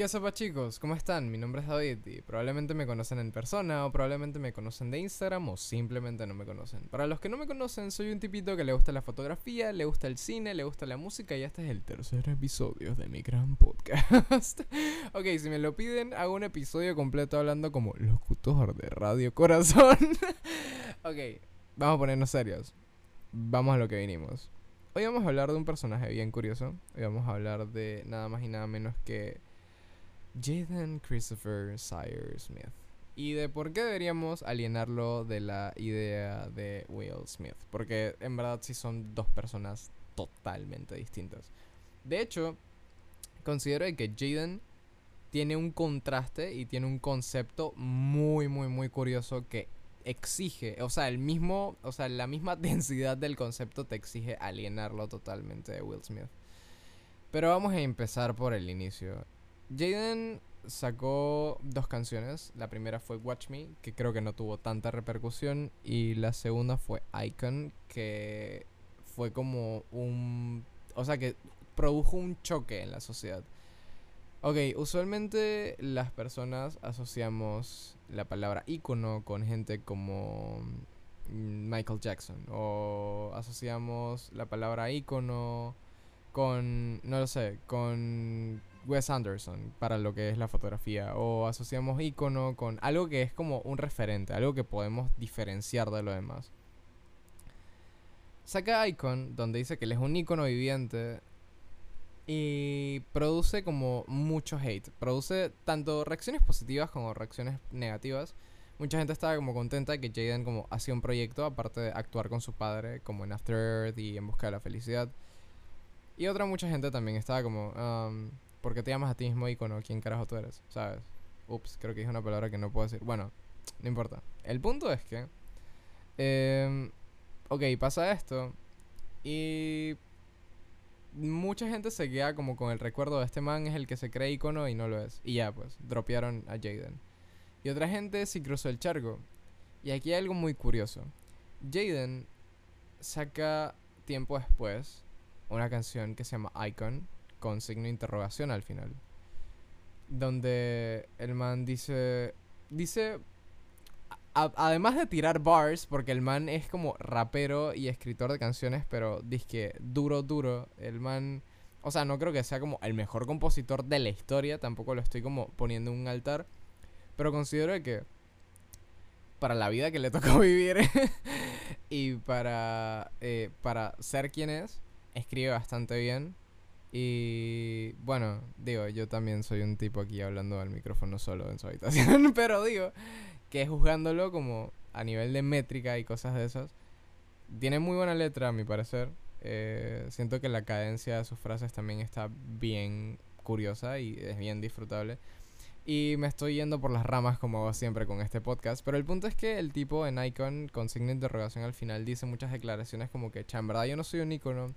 ¿Qué sopa chicos? ¿Cómo están? Mi nombre es David y probablemente me conocen en persona o probablemente me conocen de Instagram o simplemente no me conocen. Para los que no me conocen, soy un tipito que le gusta la fotografía, le gusta el cine, le gusta la música y este es el tercer episodio de mi gran podcast. ok, si me lo piden, hago un episodio completo hablando como locutor de Radio Corazón. ok, vamos a ponernos serios. Vamos a lo que vinimos. Hoy vamos a hablar de un personaje bien curioso. Hoy vamos a hablar de nada más y nada menos que Jaden Christopher Sire Smith. Y de por qué deberíamos alienarlo de la idea de Will Smith. Porque en verdad sí son dos personas totalmente distintas. De hecho, considero que Jaden tiene un contraste y tiene un concepto muy, muy, muy curioso que exige, o sea, el mismo, o sea, la misma densidad del concepto te exige alienarlo totalmente de Will Smith. Pero vamos a empezar por el inicio. Jaden sacó dos canciones. La primera fue Watch Me, que creo que no tuvo tanta repercusión. Y la segunda fue Icon, que fue como un... O sea, que produjo un choque en la sociedad. Ok, usualmente las personas asociamos la palabra icono con gente como mm, Michael Jackson. O asociamos la palabra icono con, no lo sé, con Wes Anderson para lo que es la fotografía. O asociamos icono con algo que es como un referente, algo que podemos diferenciar de lo demás. Saca Icon, donde dice que él es un icono viviente. Y produce como mucho hate. Produce tanto reacciones positivas como reacciones negativas. Mucha gente estaba como contenta de que Jaden como hacía un proyecto, aparte de actuar con su padre, como en After Earth y en Busca de la Felicidad. Y otra mucha gente también estaba como, um, ¿por qué te llamas a ti mismo icono? ¿Quién carajo tú eres? ¿Sabes? Ups, creo que es una palabra que no puedo decir. Bueno, no importa. El punto es que... Eh, ok, pasa esto. Y... Mucha gente se queda como con el recuerdo de este man es el que se cree icono y no lo es. Y ya, pues, dropearon a Jaden. Y otra gente sí cruzó el charco. Y aquí hay algo muy curioso. Jaden saca tiempo después una canción que se llama Icon con signo de interrogación al final. Donde el man dice. Dice. además de tirar bars, porque el man es como rapero y escritor de canciones, pero dice que duro, duro. El man. O sea, no creo que sea como el mejor compositor de la historia, tampoco lo estoy como poniendo en un altar. Pero considero que para la vida que le tocó vivir y para, eh, para ser quien es, escribe bastante bien. Y bueno, digo, yo también soy un tipo aquí hablando al micrófono solo en su habitación, pero digo que juzgándolo como a nivel de métrica y cosas de esas, tiene muy buena letra a mi parecer. Eh, siento que la cadencia de sus frases también está bien curiosa y es bien disfrutable. Y me estoy yendo por las ramas como hago siempre con este podcast. Pero el punto es que el tipo en Icon, con signo de interrogación al final, dice muchas declaraciones como que, en verdad yo no soy un icono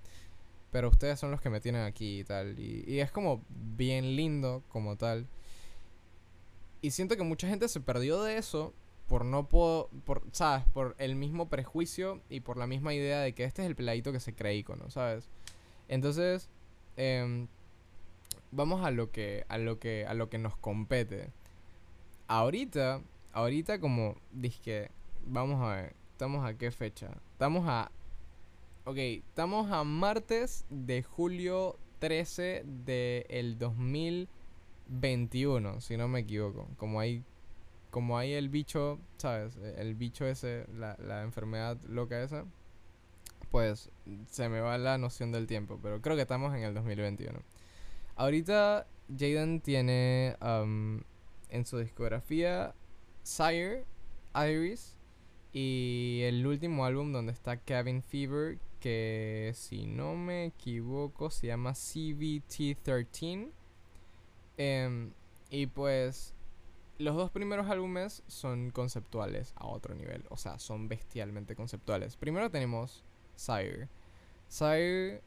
pero ustedes son los que me tienen aquí y tal. Y, es como bien lindo como tal. Y siento que mucha gente se perdió de eso por no por, ¿sabes? Por el mismo prejuicio y por la misma idea de que este es el peladito que se cree icono, ¿sabes? Entonces, em, vamos a lo que a lo que a lo que nos compete. Ahorita, ahorita como dije, vamos a ver, estamos a qué fecha? Estamos a Ok, estamos a martes de julio 13 del 2021, si no me equivoco. Como hay, como hay el bicho, ¿sabes? El bicho ese, la, la enfermedad loca esa, pues se me va la noción del tiempo, pero creo que estamos en el 2021. Ahorita Jaden tiene um, en su discografía Sire, Iris y el último álbum donde está Cabin Fever, que si no me equivoco se llama CVT13. Em, y pues los dos primeros álbumes son conceptuales a otro nivel, o sea, son bestialmente conceptuales. Primero tenemos Sire. Sire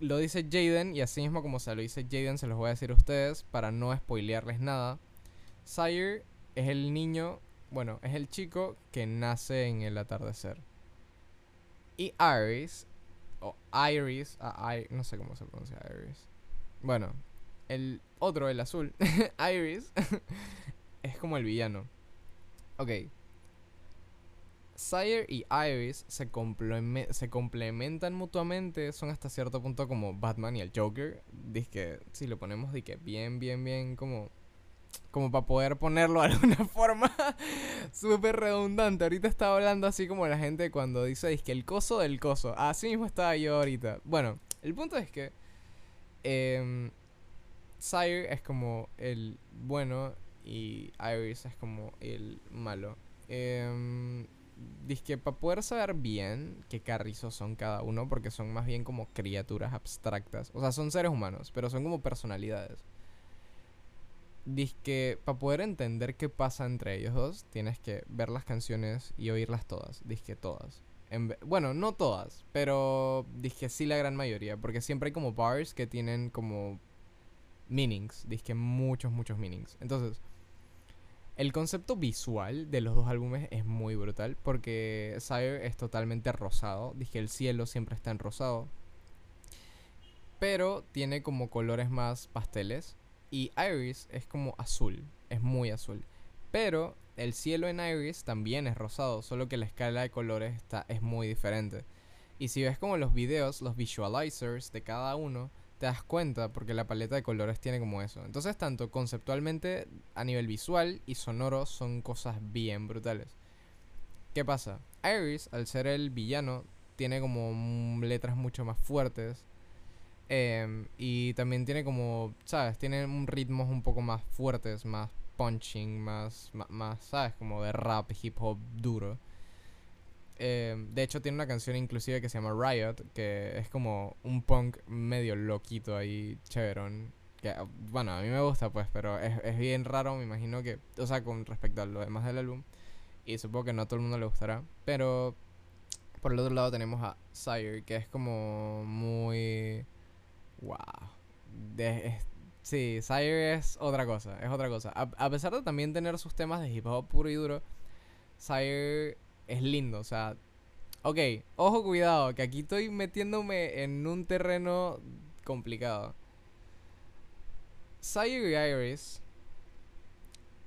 lo dice Jaden y así mismo como se lo dice Jaden se los voy a decir a ustedes para no spoilearles nada. Sire es el niño, bueno, es el chico que nace en el atardecer. Y Iris, o Iris, no sé cómo se pronuncia Iris. Bueno, el otro, el azul, Iris, es como el villano. Ok. Sire y Iris se, se complementan mutuamente, son hasta cierto punto como Batman y el Joker. Dice si lo ponemos de que bien, bien, bien como como para poder ponerlo de alguna forma súper redundante. Ahorita estaba hablando así como la gente cuando dice que el coso del coso. Así mismo estaba yo ahorita. Bueno, el punto es que eh, Sire es como el bueno y Iris es como el malo. Eh, dice que para poder saber bien qué carrizos son cada uno, porque son más bien como criaturas abstractas. O sea, son seres humanos, pero son como personalidades. Dice que para poder entender qué pasa entre ellos dos, tienes que ver las canciones y oírlas todas. Dice que todas. bueno, no todas, pero dije sí la gran mayoría, porque siempre hay como bars que tienen como meanings. Que muchos, muchos meanings. Entonces, el concepto visual de los dos álbumes es muy brutal, porque Sire es totalmente rosado. Dije el cielo siempre está en rosado. Pero tiene como colores más pasteles y Iris es como azul, es muy azul. Pero el cielo en Iris también es rosado, solo que la escala de colores está, es muy diferente. Y si ves como los videos, los visualizers de cada uno, te das cuenta porque la paleta de colores tiene como eso. Entonces, tanto conceptualmente a nivel visual y sonoro son cosas bien brutales. ¿Qué pasa? Iris, al ser el villano, tiene como letras mucho más fuertes Em, y también tiene como, ¿sabes? Tiene ritmos un poco más fuertes, más punching, más, más, ¿sabes? Como de rap, hip hop duro. Em, de hecho, tiene una canción inclusive que se llama Riot, que es como un punk medio loquito ahí, chéverón. Que, bueno, a mí me gusta, pues, pero es, es bien raro, me imagino que, o sea, con respecto a lo demás del álbum. Y supongo que no a todo el mundo le gustará. Pero por el otro lado tenemos a Sire, que es como muy Wow. De, sí, Sire es otra cosa, es otra cosa. A, pesar de también tener sus temas de hip hop puro y duro, Sire es lindo, o sea... Ok, ojo cuidado, que aquí estoy metiéndome en un terreno complicado. Sire y Iris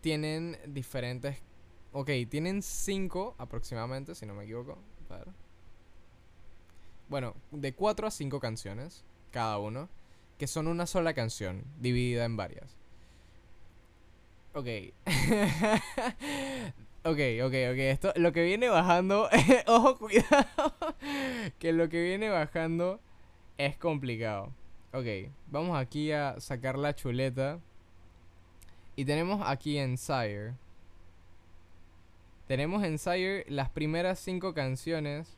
tienen diferentes... Ok, tienen cinco aproximadamente, si no me equivoco. Bueno, de cuatro a cinco canciones cada uno, que son una sola canción, dividida en varias. Ok. ok, ok, ok. Esto, lo que viene bajando. ojo, cuidado. que lo que viene bajando es complicado. Ok, vamos aquí a sacar la chuleta. Y tenemos aquí en Sire. Tenemos en Sire las primeras cinco canciones.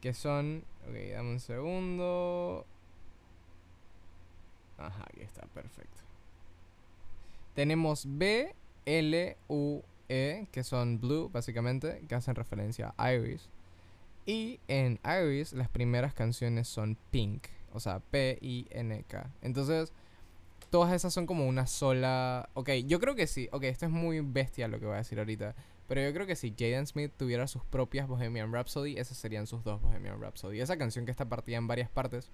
Que son. Ok, dame un segundo. Ajá, aquí está, perfecto. Tenemos B, L, U, E, que son blue, básicamente, que hacen referencia a Iris. Y en Iris las primeras canciones son Pink, o sea, P-I-N-K. Entonces, todas esas son como una sola... Ok, yo creo que sí. Ok, esto es muy bestia lo que voy a decir ahorita. Pero yo creo que si Jaden Smith tuviera sus propias Bohemian Rhapsody, esas serían sus dos Bohemian Rhapsody. Esa canción que está partida en varias partes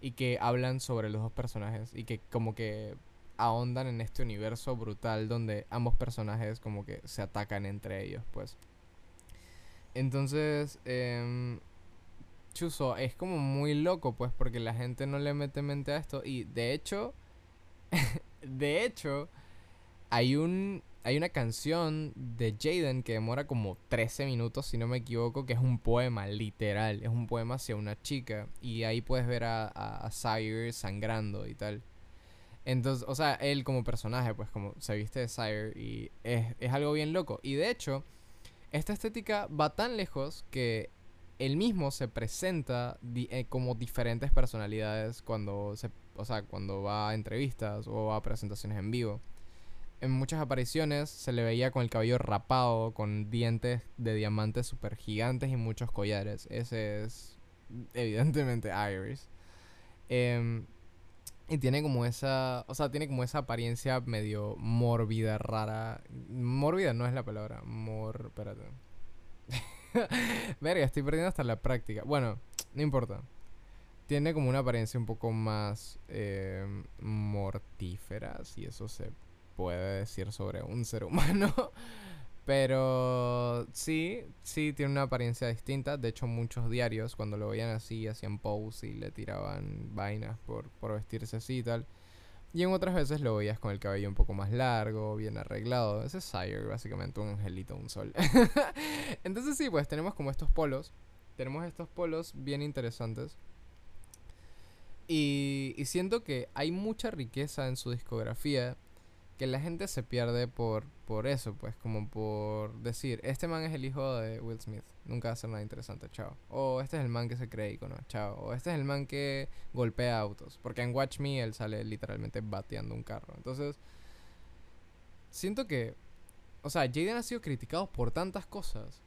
y que hablan sobre los dos personajes y que como que ahondan en este universo brutal donde ambos personajes como que se atacan entre ellos, pues. Entonces, eh, Chuso, es como muy loco, pues, porque la gente no le mete mente a esto. Y de hecho, de hecho, hay un hay una canción de Jaden que demora como 13 minutos, si no me equivoco, que es un poema, literal. Es un poema hacia una chica. Y ahí puedes ver a, a, Sire sangrando y tal. Entonces, o sea, él como personaje, pues como se viste de Sire y es, es algo bien loco. Y de hecho, esta estética va tan lejos que él mismo se presenta eh, como diferentes personalidades cuando se, o sea, cuando va a entrevistas o a presentaciones en vivo en muchas apariciones se le veía con el cabello rapado, con dientes de diamantes super gigantes y muchos collares. Ese es evidentemente Iris. Em, y tiene como esa, o sea, tiene como esa apariencia medio mórbida, rara. Mórbida no es la palabra, mor... Espérate. Verga, estoy perdiendo hasta la práctica. Bueno, no importa. Tiene como una apariencia un poco más eh, mortífera, si eso se puede decir sobre un ser humano. Pero sí, sí tiene una apariencia distinta. De hecho, muchos diarios cuando lo veían así hacían pose y le tiraban vainas por, por vestirse así y tal. Y en otras veces lo veías con el cabello un poco más largo, bien arreglado. Ese es Sire, básicamente un angelito, un sol. Entonces sí, pues tenemos como estos polos. Tenemos estos polos bien interesantes. Y, siento que hay mucha riqueza en su discografía que la gente se pierde por, por eso, pues, como por decir, este man es el hijo de Will Smith, nunca va a ser nada interesante, chao. O este es el man que se cree icono, chao. O este es el man que golpea autos, porque en Watch Me él sale literalmente bateando un carro. Entonces, siento que, o sea, Jaden ha sido criticado por tantas cosas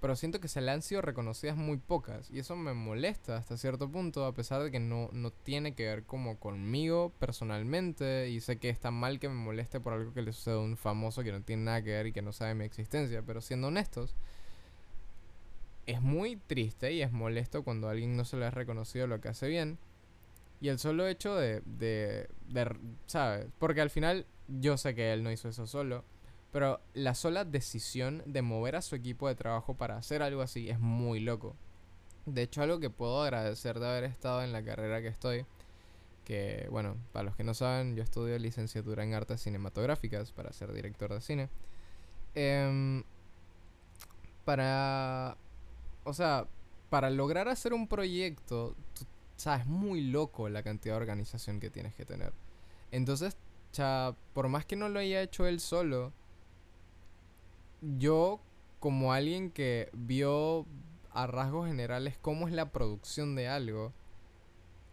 pero siento que se le han sido reconocidas muy pocas y eso me molesta hasta cierto punto a pesar de que no, no tiene que ver como conmigo personalmente y sé que está mal que me moleste por algo que le sucede a un famoso que no tiene nada que ver y que no sabe mi existencia, pero siendo honestos, es muy triste y es molesto cuando a alguien no se le ha reconocido lo que hace bien y el solo hecho de, de, de ¿sabes? Porque al final yo sé que él no hizo eso solo pero la sola decisión de mover a su equipo de trabajo para hacer algo así es muy loco. De hecho, algo que puedo agradecer de haber estado en la carrera que estoy, que bueno, para los que no saben, yo estudio licenciatura en artes cinematográficas para ser director de cine. Em, para, o sea, para lograr hacer un proyecto, tú muy loco la cantidad de organización que tienes que tener. Entonces, cha, por más que no lo haya hecho él solo, yo como alguien que vio a rasgos generales cómo es la producción de algo,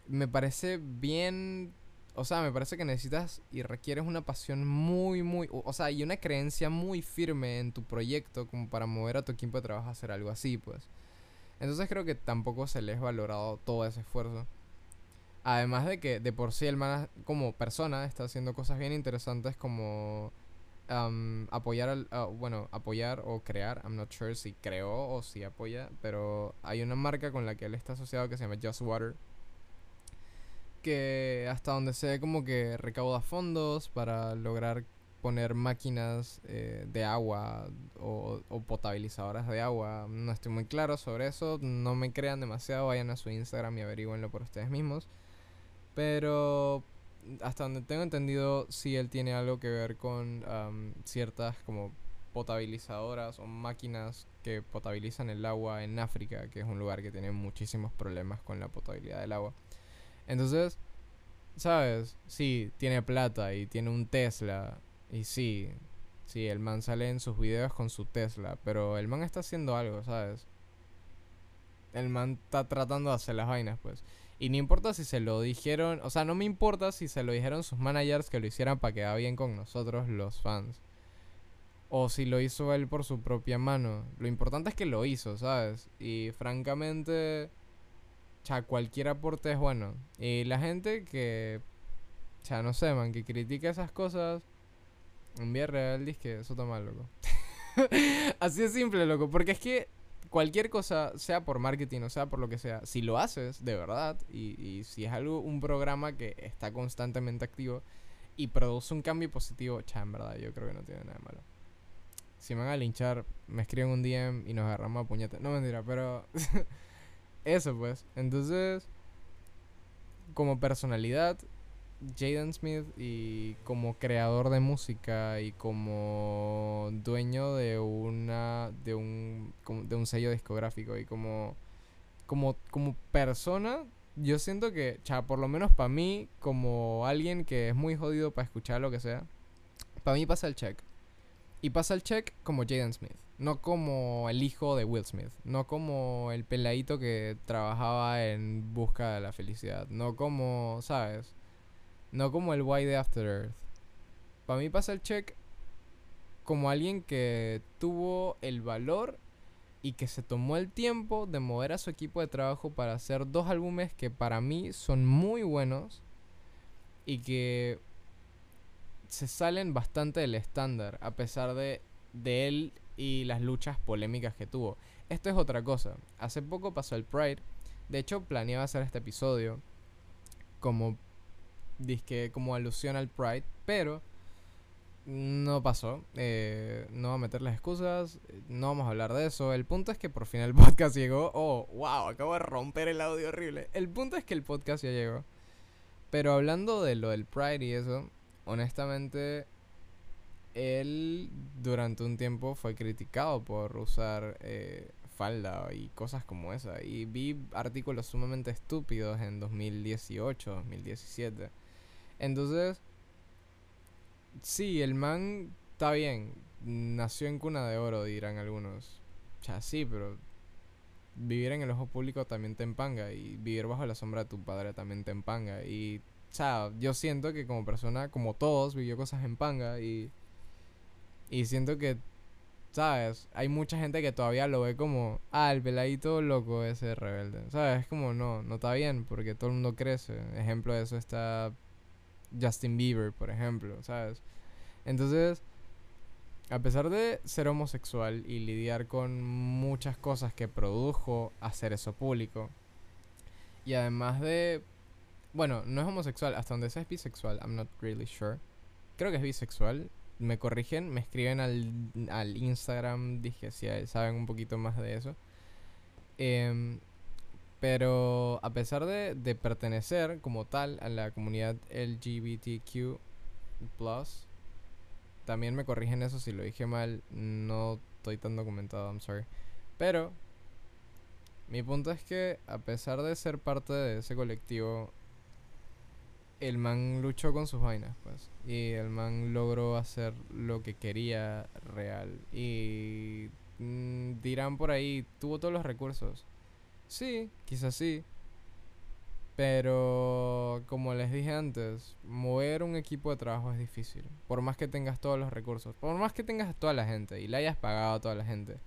me parece bien, o sea, me parece que necesitas y requieres una pasión muy, muy, o, sea, y una creencia muy firme en tu proyecto como para mover a tu equipo de trabajo a hacer algo así, pues. Entonces creo que tampoco se les ha valorado todo ese esfuerzo. Además de que de por sí el man como persona está haciendo cosas bien interesantes como apoyar al, ah, bueno, apoyar o crear, I'm not sure si creó o si apoya, pero hay una marca con la que él está asociado que se llama Just Water, que hasta donde ve como que recauda fondos para lograr poner máquinas eh, de agua o, o, potabilizadoras de agua. No estoy muy claro sobre eso, no me crean demasiado, vayan a su Instagram y averigüenlo por ustedes mismos. Pero hasta donde tengo entendido, sí él tiene algo que ver con ciertas como potabilizadoras o máquinas que potabilizan el agua en África, que es un lugar que tiene muchísimos problemas con la potabilidad del agua. Entonces, ¿sabes? Sí, tiene plata y tiene un Tesla. Y sí, sí, el man sale en sus videos con su Tesla, pero el man está haciendo algo, ¿sabes? El man está tratando de hacer las vainas, pues. Y no importa si se lo dijeron, o sea, no me importa si se lo dijeron sus managers que lo hicieran para quedar bien con nosotros los fans. O si lo hizo él por su propia mano. Lo importante es que lo hizo, ¿sabes? Y francamente, cha, cualquier aporte es bueno. Y la gente que, cha, no sé, man, que critica esas cosas, un vía real, dice que eso está mal, loco. Así de simple, loco. Porque es que cualquier cosa, sea por marketing o sea por lo que sea, si lo haces de verdad y, si es algo, un programa que está constantemente activo y produce un cambio positivo, cha, en verdad, yo creo que no tiene nada de malo. Si me van a linchar, me escriben un DM y nos agarramos a puñetes. No mentira, pero eso pues. Entonces, como personalidad, Jaden Smith y como creador de música y como dueño de una de un de un sello discográfico y como como como persona yo siento que cha, por lo menos para mí como alguien que es muy jodido para escuchar lo que sea para mí pasa el check. Y pasa el check como Jaden Smith no como el hijo de Will Smith no como el peladito que trabajaba en busca de la felicidad no como sabes no como el why de After Earth. Para mí pasa el check como alguien que tuvo el valor y que se tomó el tiempo de mover a su equipo de trabajo para hacer dos álbumes que para mí son muy buenos y que se salen bastante del estándar a pesar de, de él y las luchas polémicas que tuvo. Esto es otra cosa. Hace poco pasó el Pride De hecho, planeaba hacer este episodio como disque como alusión al Pride, pero no pasó. Eh, no voy a meter las excusas. No vamos a hablar de eso. El punto es que por fin el podcast llegó. Oh, wow, acabo de romper el audio horrible. El punto es que el podcast ya llegó. Pero hablando de lo del Pride y eso, honestamente, él durante un tiempo fue criticado por usar eh, falda y cosas como esa. Y vi artículos sumamente estúpidos en 2018, 2017. Entonces, sí, el man está bien. Nació en cuna de oro, dirán algunos. Sea, sí, pero vivir en el ojo público también te empanga. Y vivir bajo la sombra de tu padre también te empanga. Y, o sea, yo siento que como persona, como todos, vivió cosas en panga. Y, y siento que ¿Sabes? Hay mucha gente que todavía lo ve como, ah, el peladito loco ese rebelde. ¿Sabes? Es como, no, no está bien porque todo el mundo crece. Ejemplo de eso está Justin Bieber, por ejemplo, ¿sabes? Entonces, a pesar de ser homosexual y lidiar con muchas cosas que produjo hacer eso público, y además de, bueno, no es homosexual, hasta donde sea es bisexual, I'm not really sure. Creo que es bisexual, me corrigen, me escriben al, al Instagram, dije si saben un poquito más de eso. Em, pero a pesar de, de, pertenecer como tal a la comunidad LGBTQ, también me corrigen eso si lo dije mal, no estoy tan documentado, I'm sorry. Pero mi punto es que a pesar de ser parte de ese colectivo, el man luchó con sus vainas, pues. Y el man logró hacer lo que quería real. Y mm, dirán por ahí, tuvo todos los recursos. Sí, quizás sí. Pero como les dije antes, mover un equipo de trabajo es difícil. Por más que tengas todos los recursos. Por más que tengas a toda la gente y le hayas pagado a toda la gente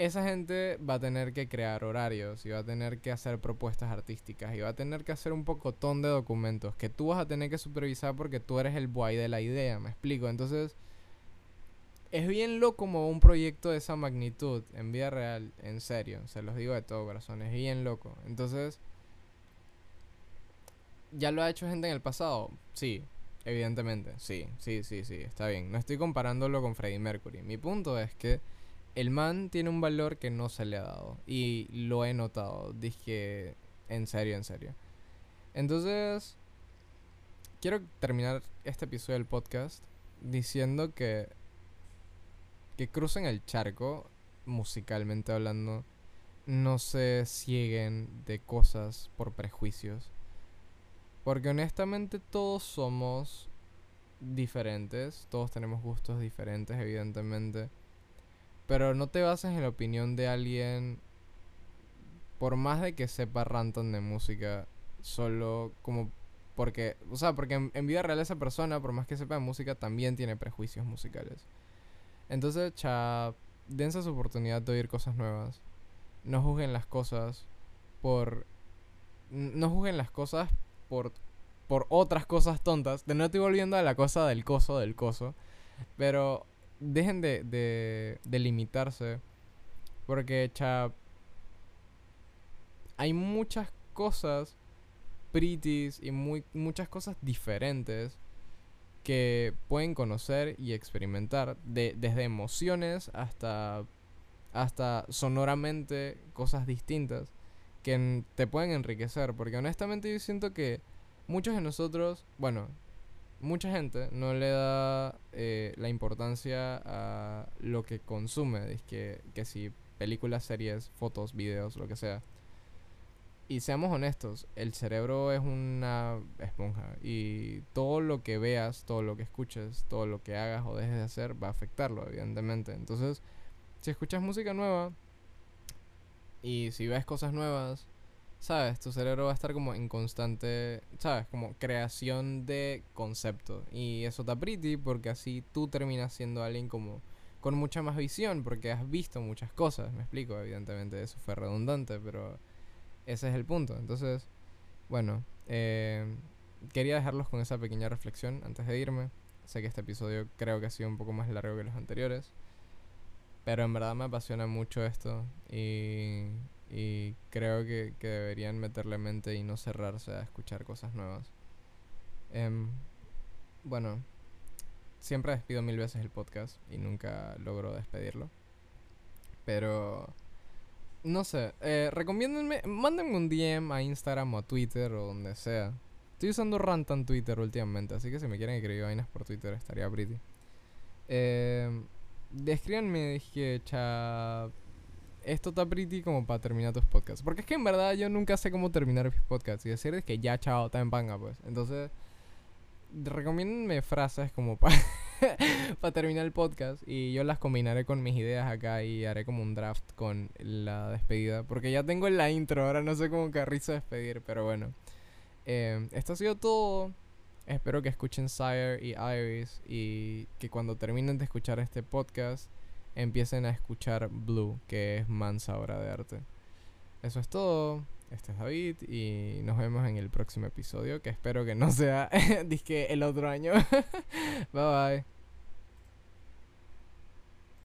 esa gente va a tener que crear horarios y va a tener que hacer propuestas artísticas y va a tener que hacer un pocotón de documentos que tú vas a tener que supervisar porque tú eres el boy de la idea, me explico. Entonces, es bien loco como un proyecto de esa magnitud en vida real, en serio, se los digo de todo corazón, es bien loco. Entonces, ¿ya lo ha hecho gente en el pasado? Sí, evidentemente, sí, sí, sí, sí, está bien. No estoy comparándolo con Freddie Mercury. Mi punto es que el man tiene un valor que no se le ha dado. Y lo he notado. Dije, en serio, en serio. Entonces, quiero terminar este episodio del podcast diciendo que, que crucen el charco, musicalmente hablando, no se cieguen de cosas por prejuicios. Porque honestamente todos somos diferentes, todos tenemos gustos diferentes, evidentemente. Pero no te bases en la opinión de alguien, por más de que sepa rantan de música, solo como porque, o sea, porque en, vida real esa persona, por más que sepa de música, también tiene prejuicios musicales. Entonces, cha, dense su oportunidad de oír cosas nuevas. No juzguen las cosas por... No juzguen las cosas por, por otras cosas tontas. De no estoy volviendo a la cosa del coso, del coso. Pero dejen de, de, limitarse. Porque, cha, hay muchas cosas pretties y muy, muchas cosas diferentes que pueden conocer y experimentar. De, desde emociones hasta, hasta sonoramente cosas distintas que te pueden enriquecer. Porque honestamente yo siento que muchos de nosotros, bueno, mucha gente no le da eh, la importancia a lo que consume, es que, que si películas, series, fotos, videos, lo que sea. Y seamos honestos, el cerebro es una esponja y todo lo que veas, todo lo que escuches, todo lo que hagas o dejes de hacer va a afectarlo, evidentemente. Entonces, si escuchas música nueva y si ves cosas nuevas, ¿sabes? Tu cerebro va a estar como en constante, ¿sabes? Como creación de concepto. Y eso está pretty porque así tú terminas siendo alguien como con mucha más visión porque has visto muchas cosas. Me explico, evidentemente eso fue redundante, pero ese es el punto. Entonces, bueno, eh, quería dejarlos con esa pequeña reflexión antes de irme. Sé que este episodio creo que ha sido un poco más largo que los anteriores. Pero en verdad me apasiona mucho esto y y creo que, deberían meterle mente y no cerrarse a escuchar cosas nuevas. Em, bueno, siempre despido mil veces el podcast y nunca logro despedirlo. Pero, no sé, eh, recomiéndenme, mándenme un DM a Instagram o a Twitter o donde sea. Estoy usando Rantan Twitter últimamente, así que si me quieren escribir vainas por Twitter estaría pretty. Eh, descríbanme, dije, cha, esto está pretty como para terminar tus podcasts. Porque es que en verdad yo nunca sé cómo terminar mis podcasts y decir es que ya, chao, está en panga, pues. Entonces recomiéndenme frases como para para terminar el podcast y yo las combinaré con mis ideas acá y haré como un draft con la despedida porque ya tengo la intro ahora no sé cómo carrizo despedir pero bueno. Eh, esto ha sido todo. Espero que escuchen Sire y Iris y que cuando terminen de escuchar este podcast empiecen a escuchar Blue que es mansa obra de arte eso es todo este es David y nos vemos en el próximo episodio que espero que no sea disque el otro año. bye bye.